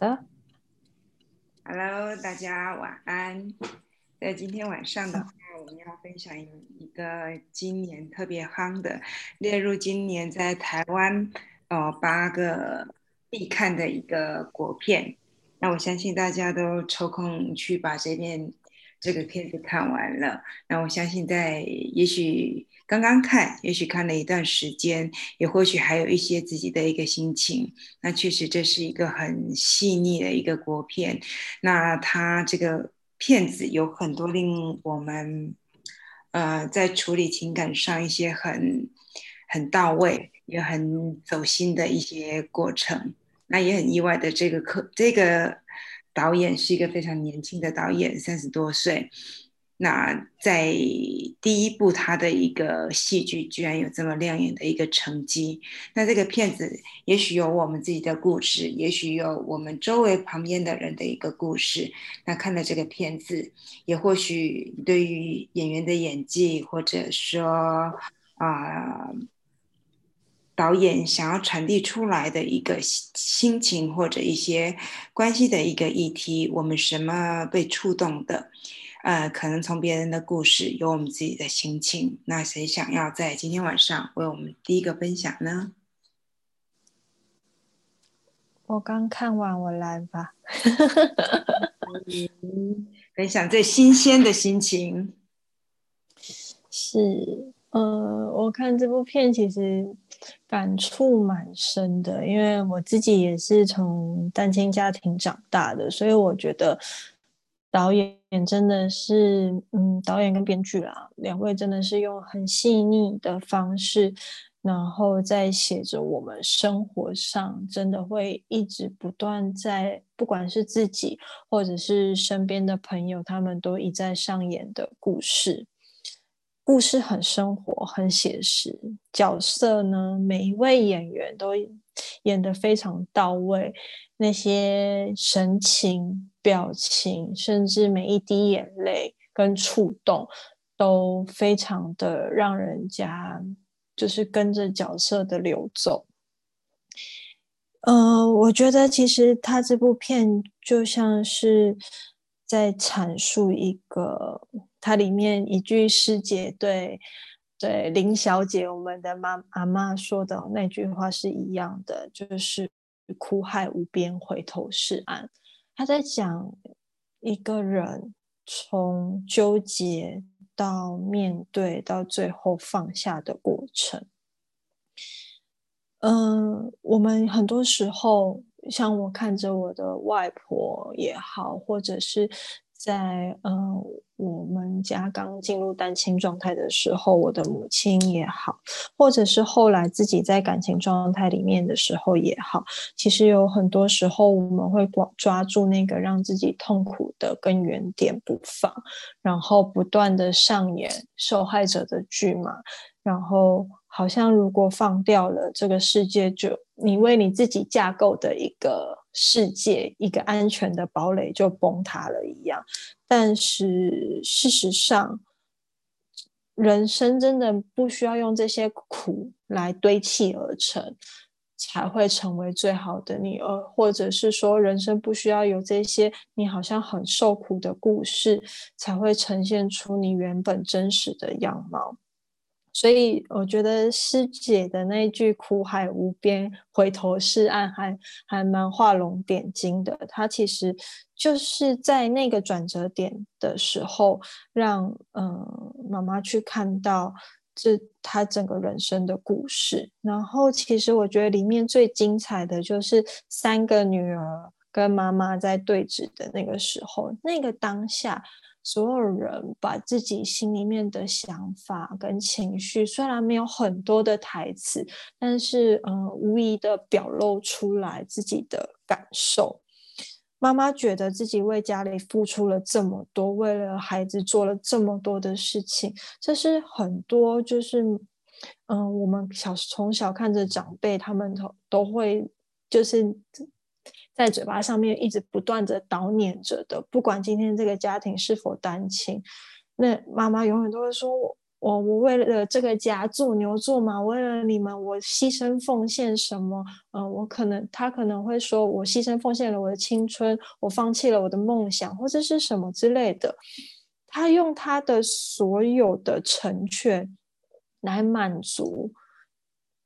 的，Hello，大家晚安。在今天晚上的话，我们要分享一个今年特别夯的，列入今年在台湾哦八个必看的一个国片。那我相信大家都抽空去把这片这个片子看完了。那我相信在也许。刚刚看，也许看了一段时间，也或许还有一些自己的一个心情。那确实，这是一个很细腻的一个国片。那它这个片子有很多令我们，呃，在处理情感上一些很很到位，也很走心的一些过程。那也很意外的，这个课这个导演是一个非常年轻的导演，三十多岁。那在第一部，他的一个戏剧居然有这么亮眼的一个成绩。那这个片子也许有我们自己的故事，也许有我们周围旁边的人的一个故事。那看了这个片子，也或许对于演员的演技，或者说啊，导演想要传递出来的一个心情，或者一些关系的一个议题，我们什么被触动的？呃，可能从别人的故事，有我们自己的心情。那谁想要在今天晚上为我们第一个分享呢？我刚看完，我来吧。分享最新鲜的心情。是，呃，我看这部片其实感触蛮深的，因为我自己也是从单亲家庭长大的，所以我觉得。导演真的是，嗯，导演跟编剧啊，两位真的是用很细腻的方式，然后在写着我们生活上真的会一直不断在，不管是自己或者是身边的朋友，他们都一再上演的故事。故事很生活，很写实，角色呢，每一位演员都演得非常到位，那些神情、表情，甚至每一滴眼泪跟触动，都非常的让人家就是跟着角色的流走。嗯，我觉得其实他这部片就像是在阐述一个。它里面一句师姐对对林小姐，我们的妈阿妈说的那句话是一样的，就是苦海无边，回头是岸。他在讲一个人从纠结到面对，到最后放下的过程。嗯，我们很多时候，像我看着我的外婆也好，或者是。在嗯，我们家刚进入单亲状态的时候，我的母亲也好，或者是后来自己在感情状态里面的时候也好，其实有很多时候我们会抓抓住那个让自己痛苦的根源点不放，然后不断的上演受害者的剧嘛，然后好像如果放掉了，这个世界就你为你自己架构的一个。世界一个安全的堡垒就崩塌了一样，但是事实上，人生真的不需要用这些苦来堆砌而成，才会成为最好的你，而或者是说，人生不需要有这些你好像很受苦的故事，才会呈现出你原本真实的样貌。所以我觉得师姐的那一句“苦海无边，回头是岸”还还蛮画龙点睛的。她其实就是在那个转折点的时候，让嗯妈妈去看到这她整个人生的故事。然后其实我觉得里面最精彩的就是三个女儿跟妈妈在对峙的那个时候，那个当下。所有人把自己心里面的想法跟情绪，虽然没有很多的台词，但是嗯，无疑的表露出来自己的感受。妈妈觉得自己为家里付出了这么多，为了孩子做了这么多的事情，这是很多就是嗯，我们小从小看着长辈，他们都都会就是。在嘴巴上面一直不断的叨念着的，不管今天这个家庭是否单亲，那妈妈永远都会说：“我我我为了这个家做牛做马，为了你们我牺牲奉献什么？嗯，我可能他可能会说我牺牲奉献了我的青春，我放弃了我的梦想，或者是什么之类的。他用他的所有的成全来满足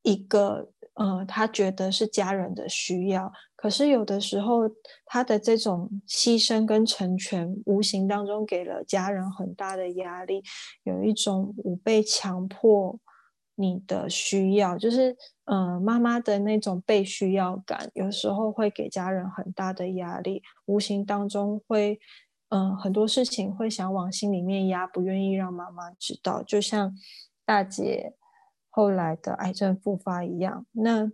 一个呃，他觉得是家人的需要。可是有的时候，他的这种牺牲跟成全，无形当中给了家人很大的压力，有一种我被强迫你的需要，就是嗯，妈妈的那种被需要感，有时候会给家人很大的压力，无形当中会嗯很多事情会想往心里面压，不愿意让妈妈知道，就像大姐后来的癌症复发一样，那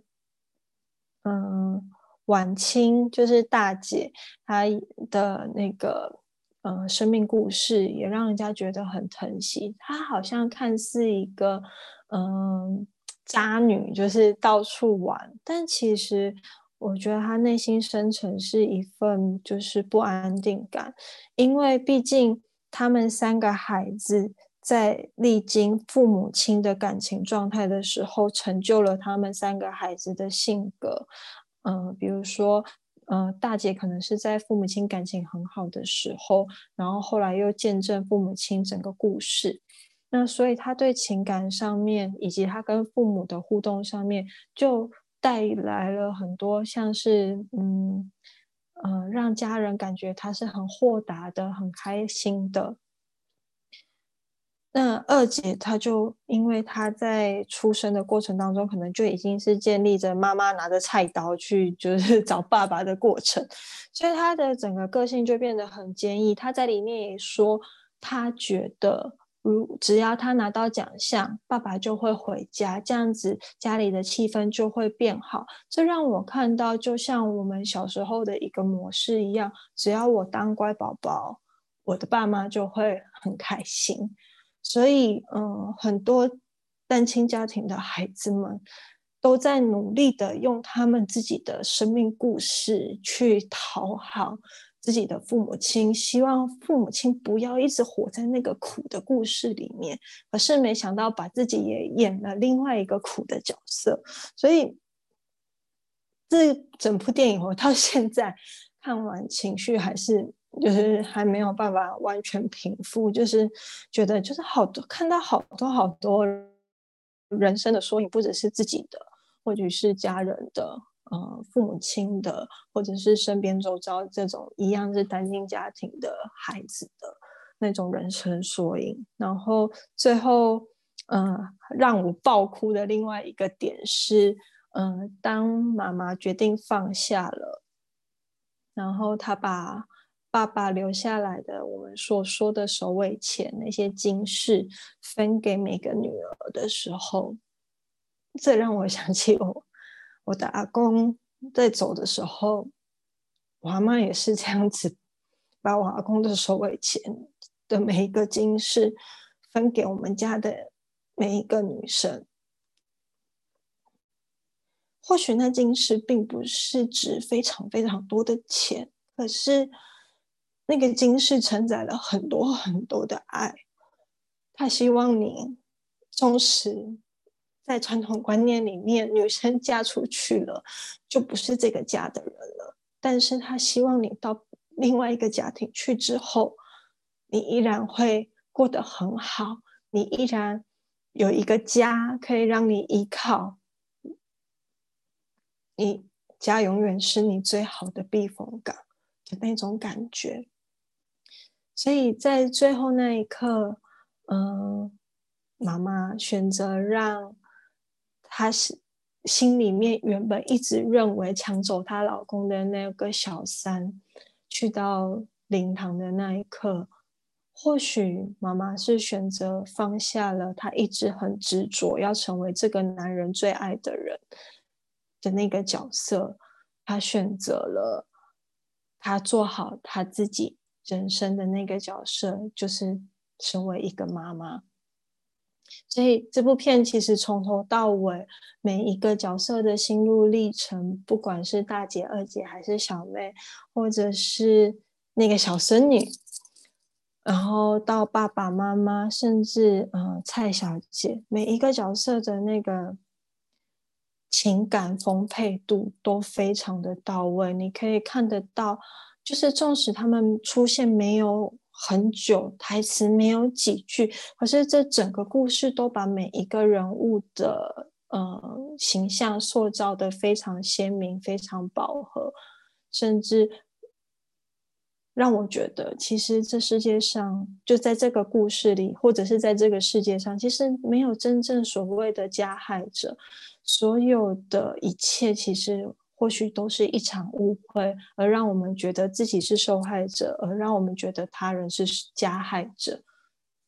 嗯。晚清就是大姐她的那个呃生命故事，也让人家觉得很疼惜。她好像看似一个嗯渣女，就是到处玩，但其实我觉得她内心深层是一份就是不安定感，因为毕竟他们三个孩子在历经父母亲的感情状态的时候，成就了他们三个孩子的性格。嗯，比如说，呃，大姐可能是在父母亲感情很好的时候，然后后来又见证父母亲整个故事，那所以她对情感上面以及她跟父母的互动上面，就带来了很多像是，嗯，呃，让家人感觉他是很豁达的、很开心的。那二姐她就因为她在出生的过程当中，可能就已经是建立着妈妈拿着菜刀去就是 找爸爸的过程，所以她的整个个性就变得很坚毅。她在里面也说，她觉得如只要她拿到奖项，爸爸就会回家，这样子家里的气氛就会变好。这让我看到，就像我们小时候的一个模式一样，只要我当乖宝宝，我的爸妈就会很开心。所以，嗯，很多单亲家庭的孩子们都在努力的用他们自己的生命故事去讨好自己的父母亲，希望父母亲不要一直活在那个苦的故事里面。可是没想到，把自己也演了另外一个苦的角色。所以，这整部电影我到现在看完，情绪还是。就是还没有办法完全平复，就是觉得就是好多看到好多好多人生的缩影，不只是自己的，或者是家人的，呃，父母亲的，或者是身边周遭这种一样是单亲家庭的孩子的那种人生缩影。然后最后，嗯，让我爆哭的另外一个点是，嗯，当妈妈决定放下了，然后她把。爸爸留下来的我们所说的首尾钱那些金饰分给每个女儿的时候，这让我想起我我的阿公在走的时候，我阿妈也是这样子，把我阿公的首尾钱的每一个金饰分给我们家的每一个女生。或许那金饰并不是值非常非常多的钱，可是。那个金饰承载了很多很多的爱，他希望你，忠实在传统观念里面，女生嫁出去了就不是这个家的人了。但是他希望你到另外一个家庭去之后，你依然会过得很好，你依然有一个家可以让你依靠，你家永远是你最好的避风港那种感觉。所以在最后那一刻，嗯，妈妈选择让她心心里面原本一直认为抢走她老公的那个小三，去到灵堂的那一刻，或许妈妈是选择放下了她一直很执着要成为这个男人最爱的人的那个角色，她选择了她做好她自己。人生的那个角色就是成为一个妈妈，所以这部片其实从头到尾每一个角色的心路历程，不管是大姐、二姐还是小妹，或者是那个小孙女，然后到爸爸妈妈，甚至呃蔡小姐，每一个角色的那个情感丰沛度都非常的到位。你可以看得到，就是纵使他们出现没有很久，台词没有几句，可是这整个故事都把每一个人物的呃形象塑造的非常鲜明，非常饱和，甚至。让我觉得，其实这世界上就在这个故事里，或者是在这个世界上，其实没有真正所谓的加害者，所有的一切其实或许都是一场误会，而让我们觉得自己是受害者，而让我们觉得他人是加害者。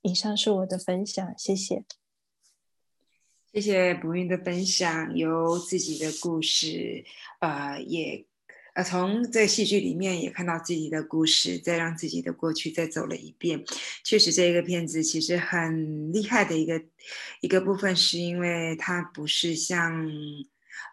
以上是我的分享，谢谢。谢谢博云的分享，由自己的故事，呃，也。呃，从这戏剧里面也看到自己的故事，再让自己的过去再走了一遍。确实，这一个片子其实很厉害的一个一个部分，是因为它不是像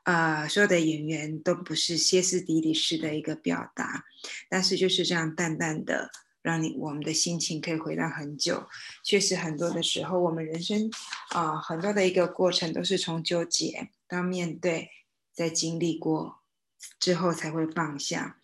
呃所有的演员都不是歇斯底里式的一个表达，但是就是这样淡淡的，让你我们的心情可以回到很久。确实，很多的时候，我们人生啊很多的一个过程都是从纠结到面对，再经历过。之后才会放下。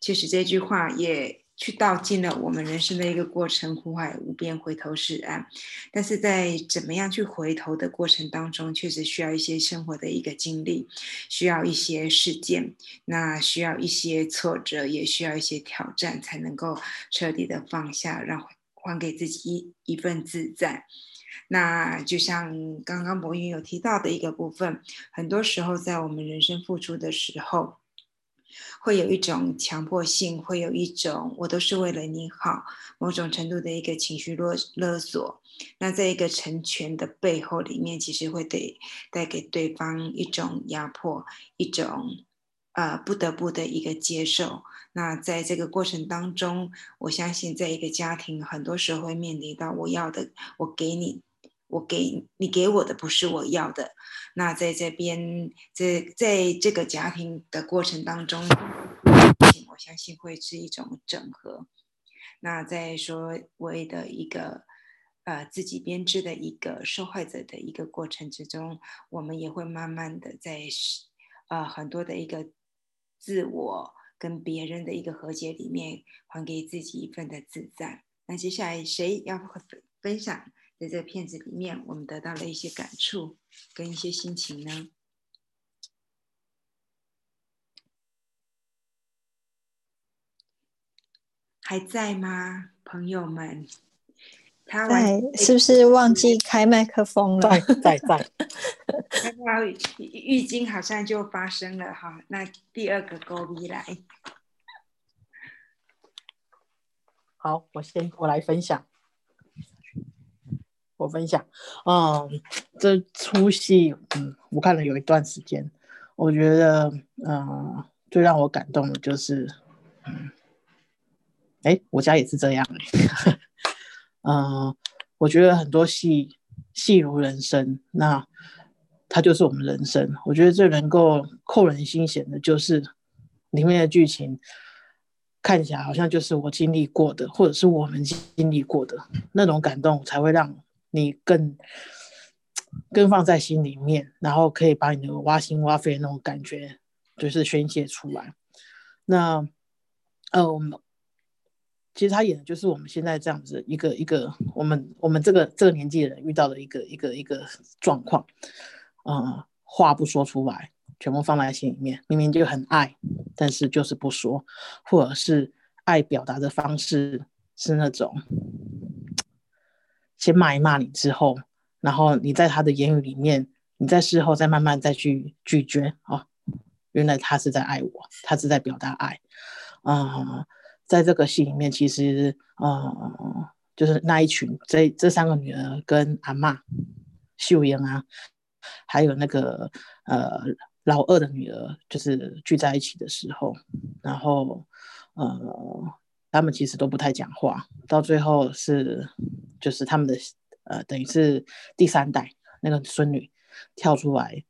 其实这句话也去道尽了我们人生的一个过程：苦海无边，回头是岸。但是在怎么样去回头的过程当中，确实需要一些生活的一个经历，需要一些事件，那需要一些挫折，也需要一些挑战，才能够彻底的放下，让还给自己一一份自在。那就像刚刚博云有提到的一个部分，很多时候在我们人生付出的时候。会有一种强迫性，会有一种我都是为了你好，某种程度的一个情绪勒勒索。那在一个成全的背后里面，其实会对带给对方一种压迫，一种呃不得不的一个接受。那在这个过程当中，我相信在一个家庭，很多时候会面临到我要的，我给你。我给你给我的不是我要的，那在这边，在在这个家庭的过程当中，我相信会是一种整合。那在所谓的一个呃自己编织的一个受害者的一个过程之中，我们也会慢慢的在呃很多的一个自我跟别人的一个和解里面，还给自己一份的自在。那接下来谁要分分享？在这个片子里面，我们得到了一些感触跟一些心情呢，还在吗，朋友们？在，是不是忘记开麦克风了？在 在。那浴巾好像就发生了哈，那第二个勾逼来。好，我先我来分享。我分享，嗯，这出戏，嗯，我看了有一段时间，我觉得，嗯，最让我感动的就是，嗯，哎，我家也是这样，嗯，我觉得很多戏，戏如人生，那它就是我们人生。我觉得最能够扣人心弦的，就是里面的剧情，看起来好像就是我经历过的，或者是我们经历过的那种感动，才会让。你更更放在心里面，然后可以把你的挖心挖肺那种感觉，就是宣泄出来。那呃，我们其实他演的就是我们现在这样子一个一个我们我们这个这个年纪的人遇到的一个一个一个状况。嗯，话不说出来，全部放在心里面，明明就很爱，但是就是不说，或者是爱表达的方式是那种。先骂一骂你之后，然后你在他的言语里面，你在事后再慢慢再去咀嚼啊，原来他是在爱我，他是在表达爱啊。在这个戏里面，其实呃，就是那一群这这三个女儿跟阿妈秀英啊，还有那个呃老二的女儿，就是聚在一起的时候，然后呃。他们其实都不太讲话，到最后是就是他们的呃，等于是第三代那个孙女跳出来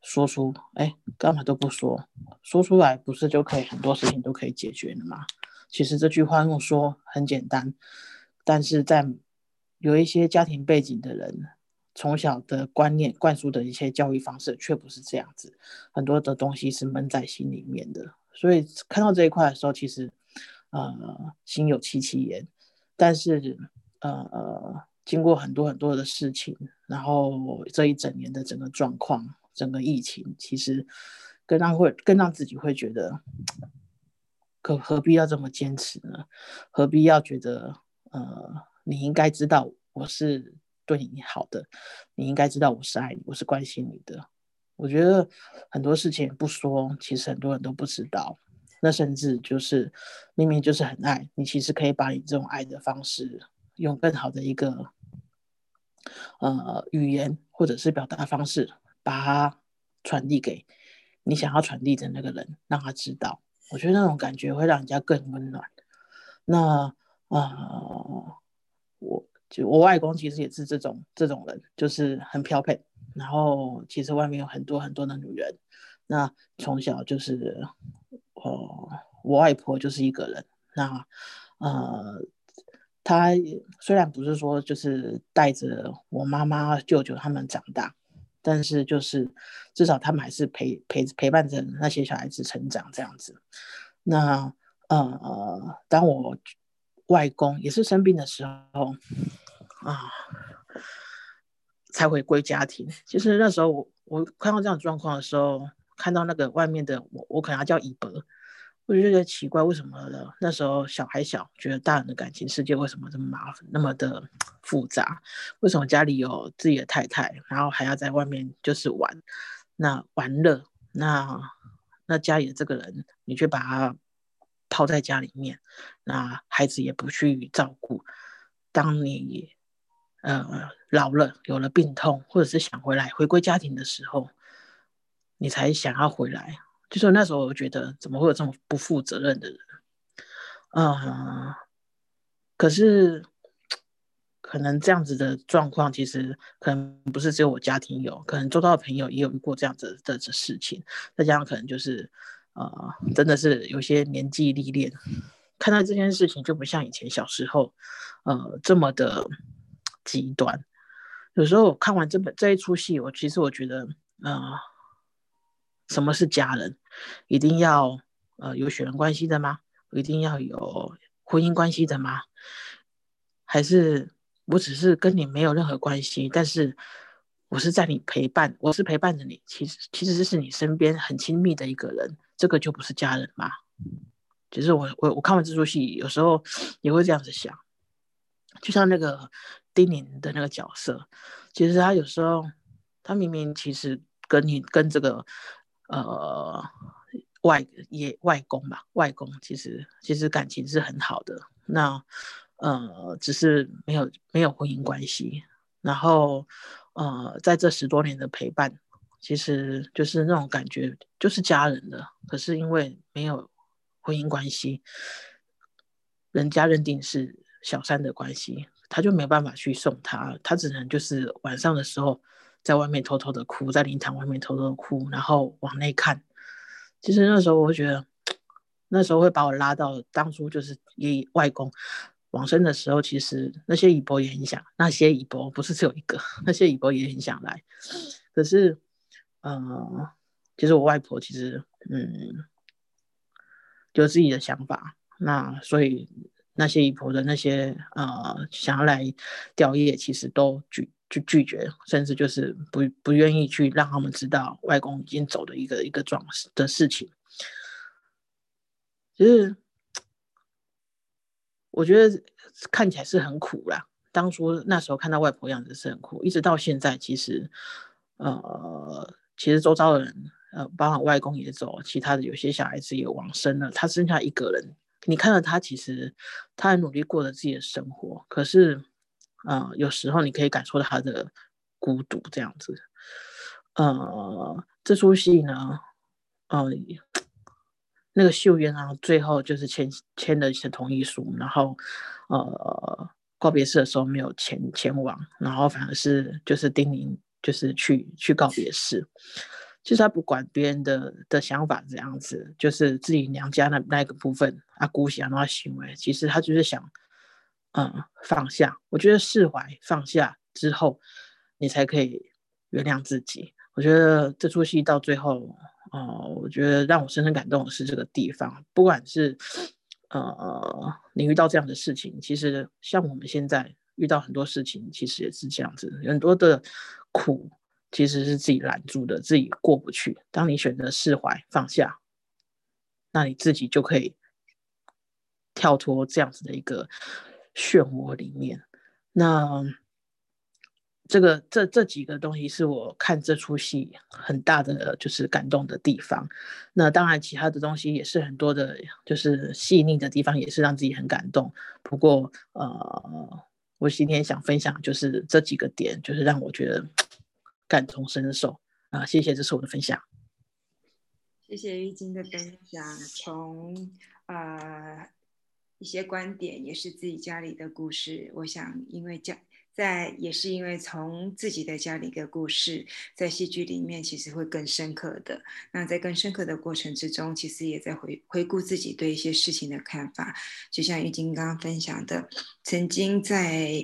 说出，哎，干嘛都不说，说出来不是就可以很多事情都可以解决了吗？其实这句话用说很简单，但是在有一些家庭背景的人，从小的观念灌输的一些教育方式却不是这样子，很多的东西是闷在心里面的。所以看到这一块的时候，其实呃心有戚戚焉。但是呃呃经过很多很多的事情，然后这一整年的整个状况，整个疫情，其实更让会更让自己会觉得，可何必要这么坚持呢？何必要觉得呃你应该知道我是对你好的，你应该知道我是爱你，我是关心你的。我觉得很多事情不说，其实很多人都不知道。那甚至就是明明就是很爱你，其实可以把你这种爱的方式，用更好的一个呃语言或者是表达方式，把它传递给你想要传递的那个人，让他知道。我觉得那种感觉会让人家更温暖。那呃，我就我外公其实也是这种这种人，就是很漂配。然后其实外面有很多很多的女人，那从小就是，呃，我外婆就是一个人。那呃，她虽然不是说就是带着我妈妈、舅舅他们长大，但是就是至少他们还是陪陪陪伴着那些小孩子成长这样子。那呃，当我外公也是生病的时候啊。才回归家庭。其实那时候我我看到这样状况的时候，看到那个外面的我，我可能要叫姨伯，我就觉得奇怪，为什么呢？那时候小孩小，觉得大人的感情世界为什么这么麻烦，那么的复杂？为什么家里有自己的太太，然后还要在外面就是玩，那玩乐，那那家里的这个人，你却把他抛在家里面，那孩子也不去照顾，当你。呃，老了有了病痛，或者是想回来回归家庭的时候，你才想要回来。就是那时候，我觉得怎么会有这么不负责任的人？嗯，可是可能这样子的状况，其实可能不是只有我家庭有，可能周遭的朋友也有过这样子的事情。再加上可能就是呃，真的是有些年纪历练，看到这件事情就不像以前小时候，呃，这么的。极端，有时候看完这本这一出戏，我其实我觉得，呃，什么是家人？一定要呃有血缘关系的吗？一定要有婚姻关系的吗？还是我只是跟你没有任何关系，但是我是在你陪伴，我是陪伴着你，其实其实是你身边很亲密的一个人，这个就不是家人吗？其实我我我看完这出戏，有时候 也会这样子想，就像那个。丁宁的那个角色，其实他有时候，他明明其实跟你跟这个呃外爷外公吧，外公其实其实感情是很好的，那呃只是没有没有婚姻关系，然后呃在这十多年的陪伴，其实就是那种感觉就是家人的，可是因为没有婚姻关系，人家认定是小三的关系。他就没办法去送他，他只能就是晚上的时候在外面偷偷的哭，在灵堂外面偷偷的哭，然后往内看。其实那时候我觉得，那时候会把我拉到当初就是爷外公往生的时候，其实那些姨伯也很想，那些姨伯不是只有一个，那些姨伯也很想来。可是，嗯，其实我外婆其实嗯有自己的想法，那所以。那些姨婆的那些呃想要来吊唁，其实都拒就拒绝，甚至就是不不愿意去让他们知道外公已经走的一个一个状的事情。其实我觉得看起来是很苦啦。当初那时候看到外婆样子是很苦，一直到现在，其实呃其实周遭的人呃，包括外公也走，其他的有些小孩子也往生了，他剩下一个人。你看到他，其实他很努力过着自己的生活，可是，呃，有时候你可以感受到他的孤独这样子。呃，这出戏呢，呃，那个秀渊啊，最后就是签签了一些同意书，然后，呃，告别式的时候没有前前往，然后反而是就是丁宁就是去去告别式。其实他不管别人的的想法怎样子，就是自己娘家那那个部分，啊姑想那行为，其实他就是想嗯放下。我觉得释怀放下之后，你才可以原谅自己。我觉得这出戏到最后，哦，我觉得让我深深感动的是这个地方，不管是呃你遇到这样的事情，其实像我们现在遇到很多事情，其实也是这样子，很多的苦其实是自己拦住的，自己过不去。当你选择释怀放下，那你自己就可以跳脱这样子的一个漩涡里面。那。这个这这几个东西是我看这出戏很大的就是感动的地方。那当然，其他的东西也是很多的，就是细腻的地方，也是让自己很感动。不过，呃，我今天想分享就是这几个点，就是让我觉得 感同身受啊。谢谢，这是我的分享。谢谢玉晶的分享，从呃一些观点，也是自己家里的故事。我想，因为家。在也是因为从自己的家里的故事，在戏剧里面其实会更深刻的。那在更深刻的过程之中，其实也在回回顾自己对一些事情的看法。就像玉晶刚刚分享的，曾经在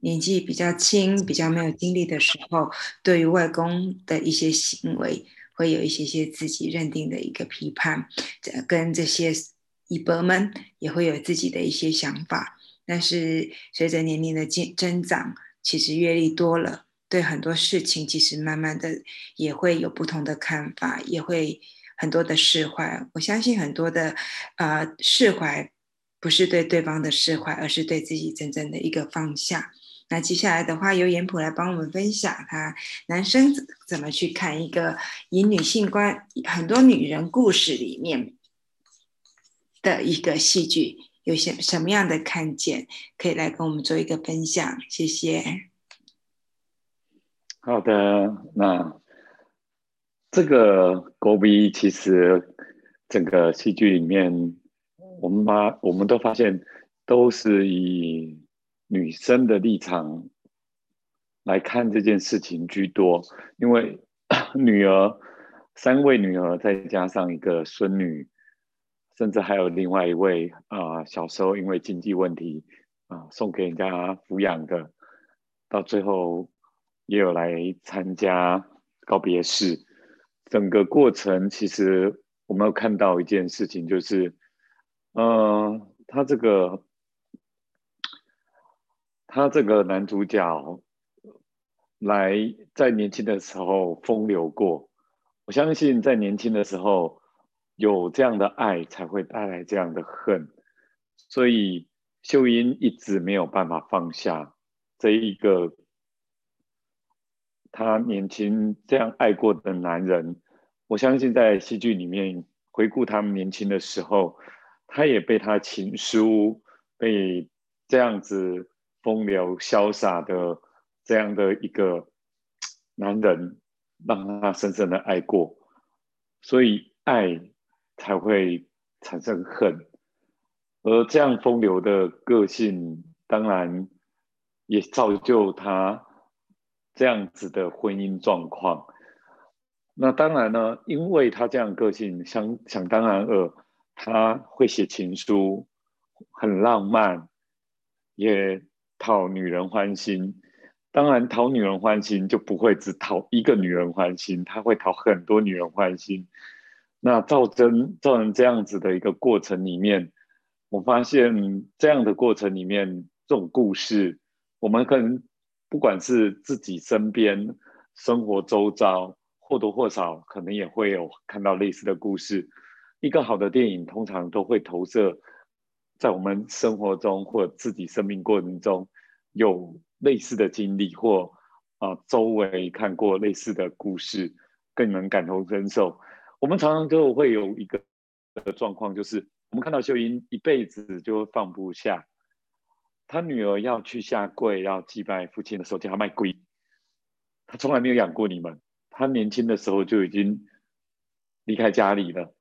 年纪比较轻、比较没有经历的时候，对于外公的一些行为，会有一些些自己认定的一个批判，这跟这些姨伯们也会有自己的一些想法。但是随着年龄的增增长，其实阅历多了，对很多事情其实慢慢的也会有不同的看法，也会很多的释怀。我相信很多的呃释怀，不是对对方的释怀，而是对自己真正的一个放下。那接下来的话，由严普来帮我们分享他男生怎么去看一个以女性观很多女人故事里面的一个戏剧。有些什么样的看见，可以来跟我们做一个分享？谢谢。好的，那这个狗比其实整个戏剧里面，我们把我们都发现都是以女生的立场来看这件事情居多，因为 女儿三位女儿再加上一个孙女。甚至还有另外一位啊，小时候因为经济问题啊，送给人家抚养的，到最后也有来参加告别式。整个过程其实我们有看到一件事情，就是，嗯，他这个他这个男主角来在年轻的时候风流过，我相信在年轻的时候。有这样的爱，才会带来这样的恨，所以秀英一直没有办法放下这一个她年轻这样爱过的男人。我相信在戏剧里面回顾他们年轻的时候，他也被他情书，被这样子风流潇洒的这样的一个男人，让他深深的爱过，所以爱。才会产生恨，而这样风流的个性，当然也造就他这样子的婚姻状况。那当然呢，因为他这样个性，想想当然尔，他会写情书，很浪漫，也讨女人欢心。当然，讨女人欢心就不会只讨一个女人欢心，他会讨很多女人欢心。那造成造成这样子的一个过程里面，我发现这样的过程里面，这种故事，我们可能不管是自己身边、生活周遭，或多或少可能也会有看到类似的故事。一个好的电影通常都会投射在我们生活中或自己生命过程中有类似的经历，或啊周围看过类似的故事，更能感同身受。我们常常就会有一个状况，就是我们看到秀英一辈子就放不下，他女儿要去下跪要祭拜父亲的时候，叫他卖龟，他从来没有养过你们，他年轻的时候就已经离开家里了。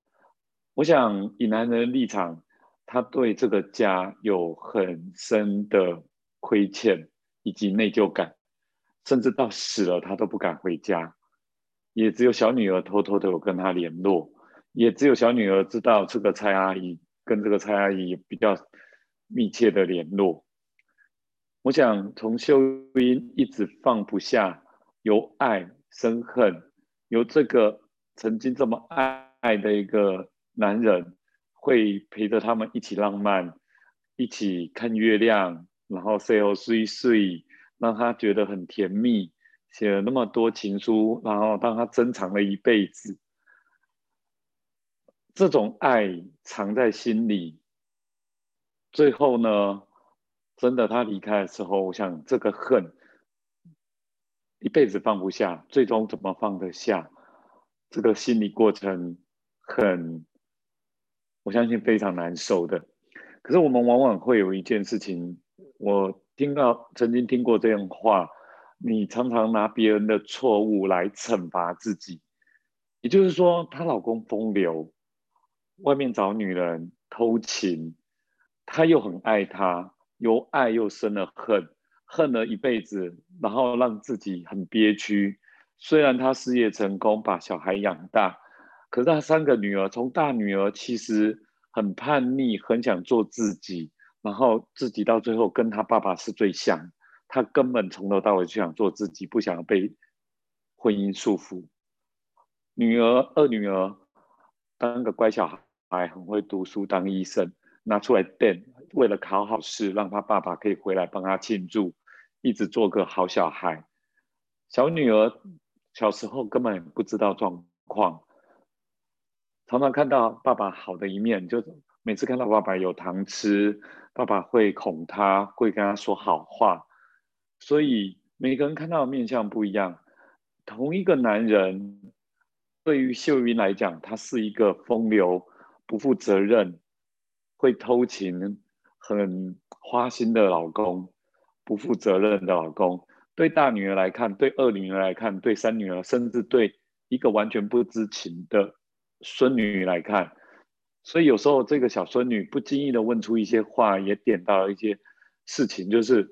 我想以男人的立场，他对这个家有很深的亏欠以及内疚感，甚至到死了他都不敢回家。也只有小女儿偷偷的有跟他联络，也只有小女儿知道这个蔡阿姨跟这个蔡阿姨有比较密切的联络，我想从秀英一直放不下，由爱生恨，由这个曾经这么爱爱的一个男人，会陪着他们一起浪漫，一起看月亮，然后睡后睡睡，让他觉得很甜蜜，写了那么多情书，然后让他珍藏了一辈子。这种爱藏在心里，最后呢？真的，他离开的时候，我想这个恨一辈子放不下，最终怎么放得下？这个心理过程很，我相信非常难受的。可是我们往往会有一件事情，我听到曾经听过这样话：你常常拿别人的错误来惩罚自己。也就是说，她老公风流，外面找女人偷情，她又很爱她。由爱又生了恨，恨了一辈子，然后让自己很憋屈。虽然她事业成功，把小孩养大，可是她三个女儿，从大女儿其实很叛逆，很想做自己，然后自己到最后跟她爸爸是最像。他根本从头到尾就想做自己，不想被婚姻束缚。女儿二女儿当个乖小孩，很会读书，当医生。拿出来垫，为了考好试，让他爸爸可以回来帮他庆祝，一直做个好小孩。小女儿小时候根本不知道状况，常常看到爸爸好的一面，就每次看到爸爸有糖吃，爸爸会哄她，会跟她说好话。所以每个人看到的面相不一样。同一个男人，对于秀云来讲，他是一个风流、不负责任。会偷情、很花心的老公，不负责任的老公，对大女儿来看，对二女儿来看，对三女儿，甚至对一个完全不知情的孙女来看，所以有时候这个小孙女不经意的问出一些话，也点到了一些事情，就是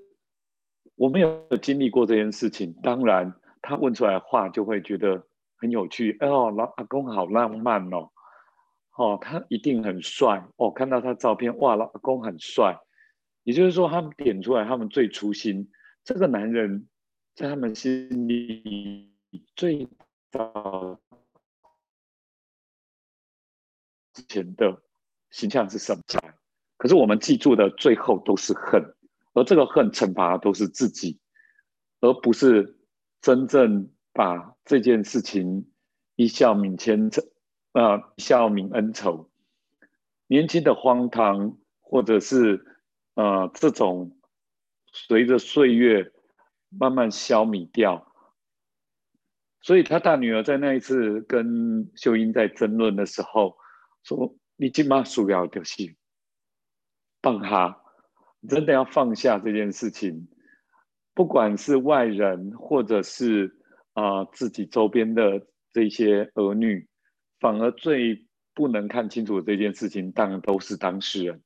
我没有经历过这件事情，当然他问出来话就会觉得很有趣。哦，老阿公好浪漫哦。哦，他一定很帅哦！看到他照片，哇，老阿公很帅。也就是说，他们点出来，他们最初心，这个男人在他们心里最早之前的形象是什么？可是我们记住的最后都是恨，而这个恨惩罚都是自己，而不是真正把这件事情一笑泯千尘。啊，笑泯恩仇，年轻的荒唐，或者是呃这种随着岁月慢慢消弭掉。所以他大女儿在那一次跟秀英在争论的时候说：“你今嘛主要就是放真的要放下这件事情，不管是外人，或者是啊自己周边的这些儿女。”反而最不能看清楚这件事情，当然都是当事人。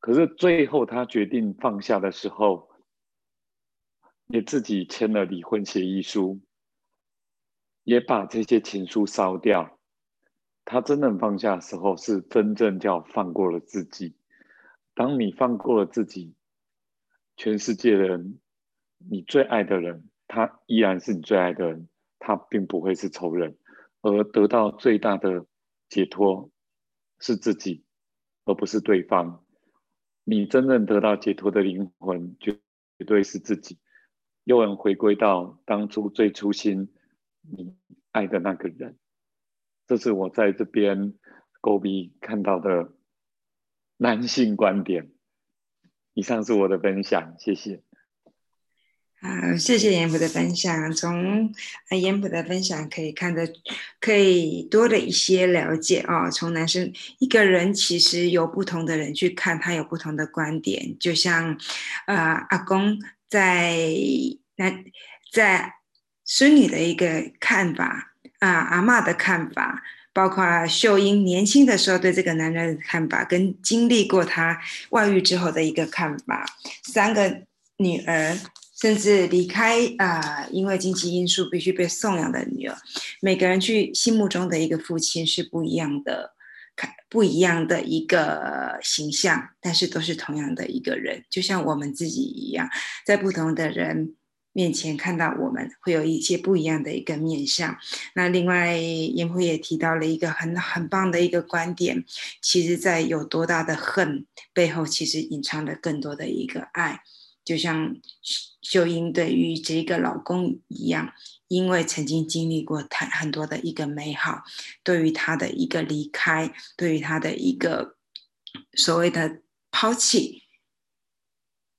可是最后他决定放下的时候，也自己签了离婚协议书，也把这些情书烧掉。他真正放下的时候，是真正叫放过了自己。当你放过了自己，全世界的人，你最爱的人，他依然是你最爱的人，他并不会是仇人。而得到最大的解脱是自己，而不是对方。你真正得到解脱的灵魂，绝对是自己，又能回归到当初最初心，你爱的那个人。这是我在这边勾鼻看到的男性观点。以上是我的分享，谢谢。好，谢谢严普的分享。从严普的分享可以看得，可以多的一些了解啊。从男生一个人，其实有不同的人去看，他有不同的观点。就像，呃，阿公在那在孙女的一个看法啊，阿妈的看法，包括秀英年轻的时候对这个男人的看法，跟经历过他外遇之后的一个看法，三个女儿。甚至离开啊，因为经济因素必须被送养的女儿，每个人去心目中的一个父亲是不一样的。看不一样的一个形象，但是都是同样的一个人，就像我们自己一样，在不同的人面前看到我们会有一些不一样的一个面相。那另外，严普也提到了一个很很棒的一个观点，其实，在有多大的恨背后，其实隐藏着更多的一个爱。就像秀英对于这个老公一样，因为曾经经历过太很多的一个美好，对于他的一个离开，对于他的一个所谓的抛弃，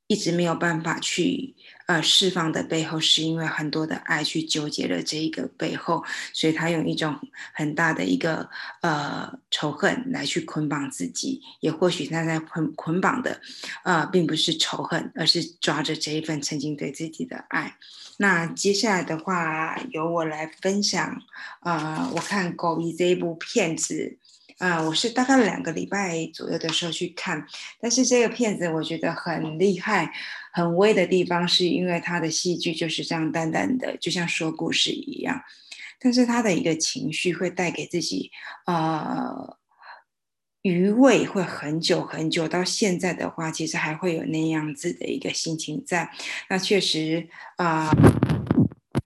一直没有办法去。呃，释放的背后是因为很多的爱去纠结了这一个背后，所以他用一种很大的一个呃仇恨来去捆绑自己，也或许他在捆捆绑的，呃，并不是仇恨，而是抓着这一份曾经对自己的爱。那接下来的话，由我来分享，呃，我看《狗逼》这一部片子。啊，我是大概两个礼拜左右的时候去看，但是这个片子我觉得很厉害、很威的地方，是因为它的戏剧就是这样淡淡的，就像说故事一样，但是他的一个情绪会带给自己，呃，余味会很久很久。到现在的话，其实还会有那样子的一个心情在。那确实啊，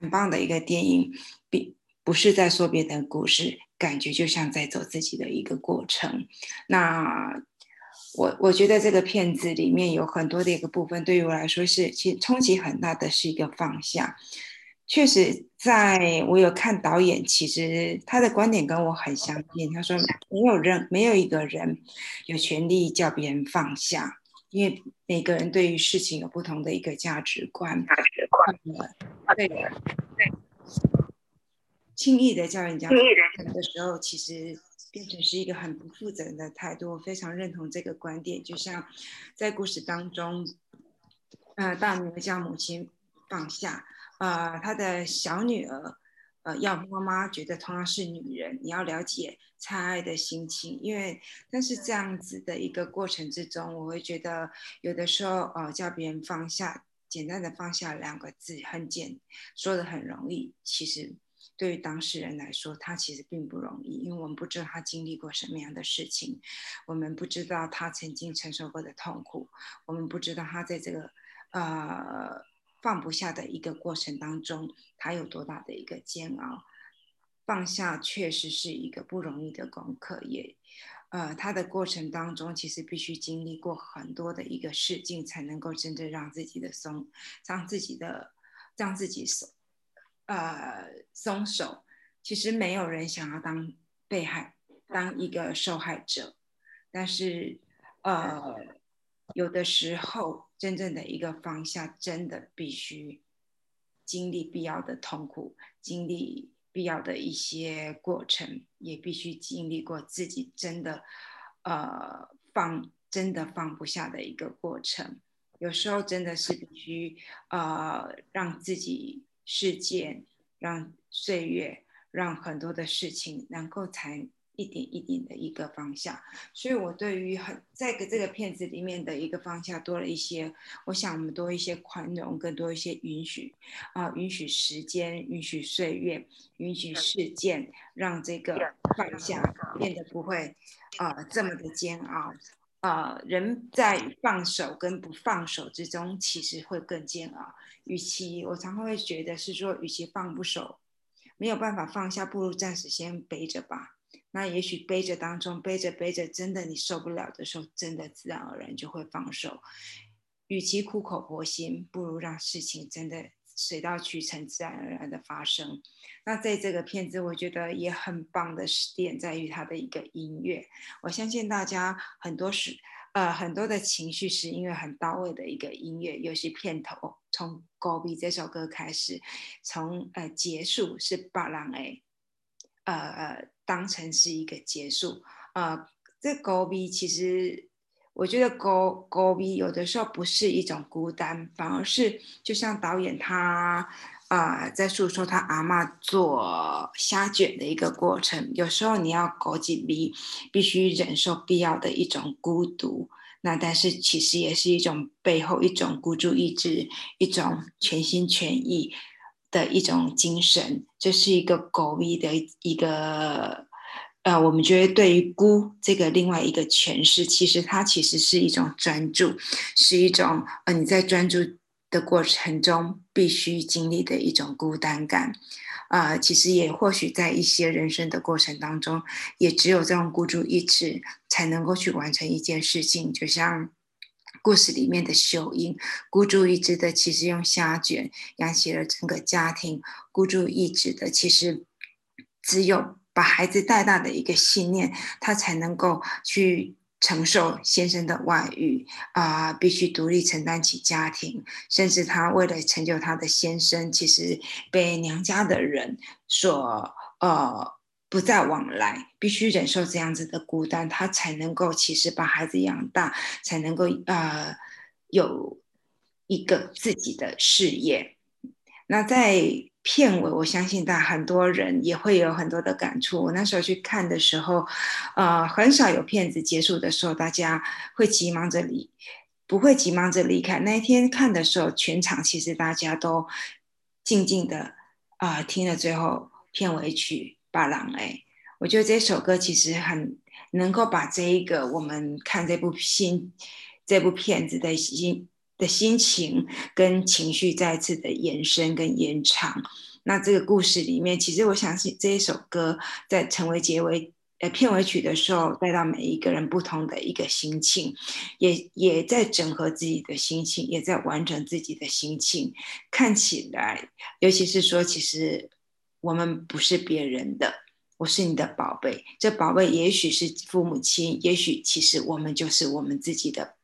很棒的一个电影，比不是在说别的故事。感觉就像在走自己的一个过程。那我我觉得这个片子里面有很多的一个部分，对于我来说是其实冲击很大的，是一个放下。确实，在我有看导演，其实他的观点跟我很相近。他说，没有人没有一个人有权利叫别人放下，因为每个人对于事情有不同的一个价值观。价值观，对。轻易的叫人家的时候，其实变成是一个很不负责任的态度。我非常认同这个观点。就像在故事当中，呃，大女儿叫母亲放下，呃，她的小女儿，呃，要妈妈觉得同样是女人，你要了解蔡爱的心情。因为，但是这样子的一个过程之中，我会觉得有的时候，呃，叫别人放下，简单的放下两个字，很简，说的很容易，其实。对于当事人来说，他其实并不容易，因为我们不知道他经历过什么样的事情，我们不知道他曾经承受过的痛苦，我们不知道他在这个呃放不下的一个过程当中，他有多大的一个煎熬。放下确实是一个不容易的功课，也呃，他的过程当中其实必须经历过很多的一个事境，才能够真正让自己的松，让自己的让自己松。呃，松手，其实没有人想要当被害，当一个受害者。但是，呃，有的时候，真正的一个放下，真的必须经历必要的痛苦，经历必要的一些过程，也必须经历过自己真的，呃，放真的放不下的一个过程。有时候真的是必须，呃，让自己。事件让岁月让很多的事情能够才一点一点的一个方向，所以我对于很在个这个片子里面的一个方向多了一些，我想我们多一些宽容，更多一些允许啊，允许时间，允许岁月，允许事件，让这个放下变得不会啊这么的煎熬。呃，人在放手跟不放手之中，其实会更煎熬。与其我常常会觉得是说，与其放不手，没有办法放下，不如暂时先背着吧。那也许背着当中，背着背着，真的你受不了的时候，真的自然而然就会放手。与其苦口婆心，不如让事情真的。水到渠成，自然而然的发生。那在这个片子，我觉得也很棒的是点在于它的一个音乐。我相信大家很多是呃很多的情绪是因为很到位的一个音乐，尤其片头从《高比》这首歌开始，从呃结束是巴郎诶，呃呃当成是一个结束。呃，这高比其实。我觉得高高 V 有的时候不是一种孤单，反而是就像导演他啊在诉说他阿妈做虾卷的一个过程。有时候你要高级 V，必须忍受必要的一种孤独。那但是其实也是一种背后一种孤注一掷，一种全心全意的一种精神。这是一个狗逼的一个呃，我们觉得对于孤这个另外一个诠释，其实它其实是一种专注，是一种呃你在专注的过程中必须经历的一种孤单感。啊，其实也或许在一些人生的过程当中，也只有这种孤注一掷才能够去完成一件事情。就像故事里面的秀英，孤注一掷的其实用虾卷养起了整个家庭，孤注一掷的其实只有把孩子带大的一个信念，他才能够去。承受先生的外遇啊，必须独立承担起家庭，甚至他为了成就他的先生，其实被娘家的人所呃不再往来，必须忍受这样子的孤单，他才能够其实把孩子养大，才能够呃有一个自己的事业。那在。片尾，我相信大很多人也会有很多的感触。我那时候去看的时候，呃，很少有片子结束的时候，大家会急忙着离，不会急忙着离开。那一天看的时候，全场其实大家都静静的啊，听了最后片尾曲《巴郎》。哎，我觉得这首歌其实很能够把这一个我们看这部新这部片子的心。的心情跟情绪再次的延伸跟延长，那这个故事里面，其实我相信这一首歌在成为结尾呃片尾曲的时候，带到每一个人不同的一个心情，也也在整合自己的心情，也在完成自己的心情。看起来，尤其是说，其实我们不是别人的，我是你的宝贝。这宝贝也许是父母亲，也许其实我们就是我们自己的。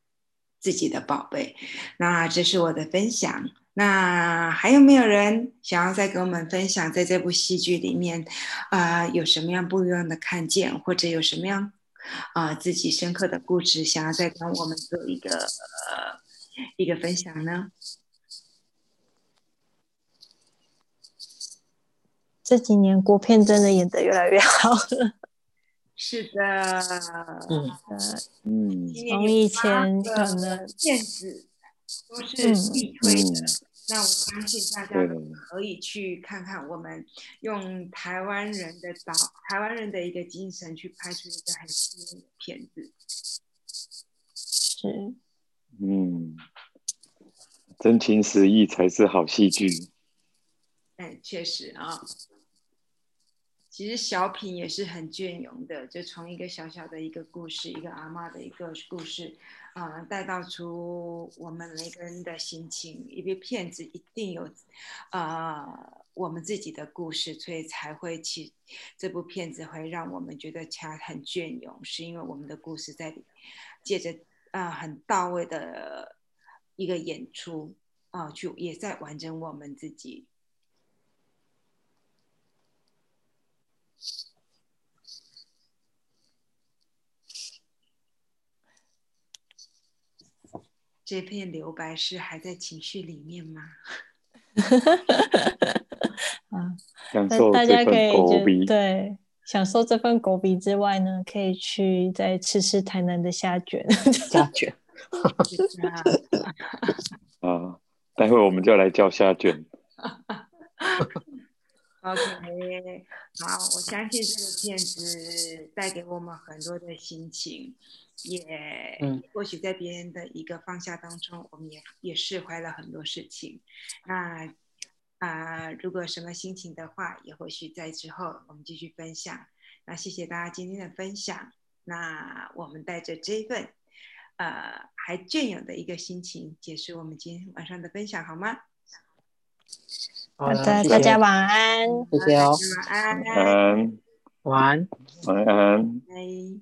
自己的宝贝，那这是我的分享。那还有没有人想要再跟我们分享，在这部戏剧里面，啊，有什么样不一样的看见，或者有什么样啊自己深刻的故事，想要再跟我们做一个一个分享呢？这几年国片真的演得越来越好了。是的，嗯。嗯，从以前可能片子都是力推的，那我相信大家可以去看看，我们用台湾人的导，台湾人的一个精神去拍出一个很吸引的片子。是，嗯，真情实意才是好戏剧。哎，确实啊。其实小品也是很隽永的，就从一个小小的一个故事，一个阿妈的一个故事，啊，带到出我们每个人的心情。因为片子一定有，啊，我们自己的故事，所以才会起这部片子会让我们觉得它很隽永，是因为我们的故事在里借着啊很到位的一个演出啊，去也在完整我们自己。这片留白是还在情绪里面吗？啊，享受大家可以狗鼻，对，享受这份狗鼻之外呢，可以去再吃吃台南的虾卷，虾卷。啊，待会我们就来叫虾卷。OK，好，我相信这个片子带给我们很多的心情。也或许在别人的一个放下当中，我们也也释怀了很多事情。那啊，如果什么心情的话，也或许在之后我们继续分享。那谢谢大家今天的分享。那我们带着这份呃还隽永的一个心情，结束我们今天晚上的分享，好吗？好的，大家晚安，谢谢哦，晚安，晚安，晚安，晚安。